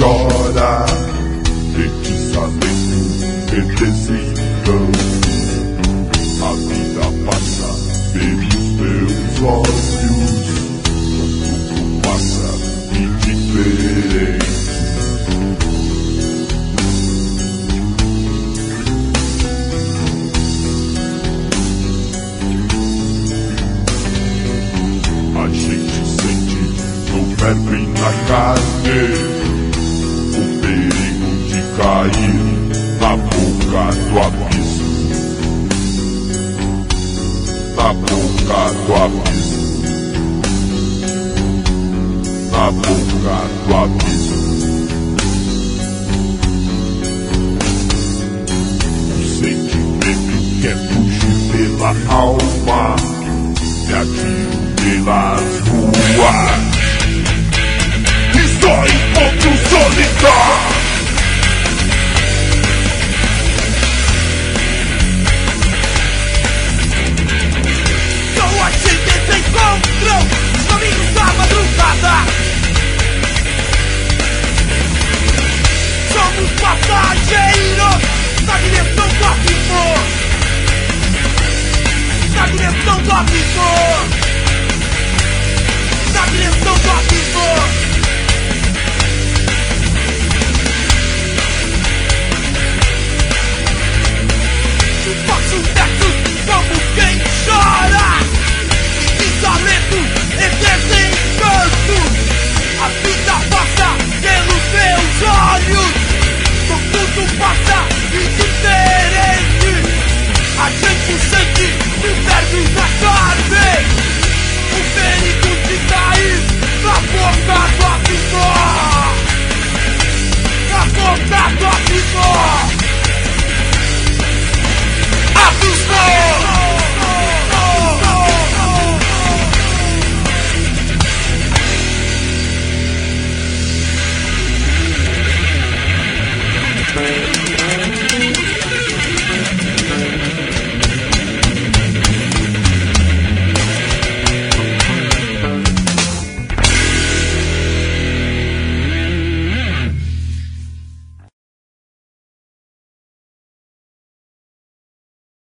chora te sabendo perder se. A vida passa pelos teus olhos, o tempo passa indiferente. A gente sente no verbo e na carne cair na boca do abismo. Na boca do abismo. Na boca do abismo. O sentimento quer é fugir pela alma. Me atiro pelas ruas. Estou em ponto solitário.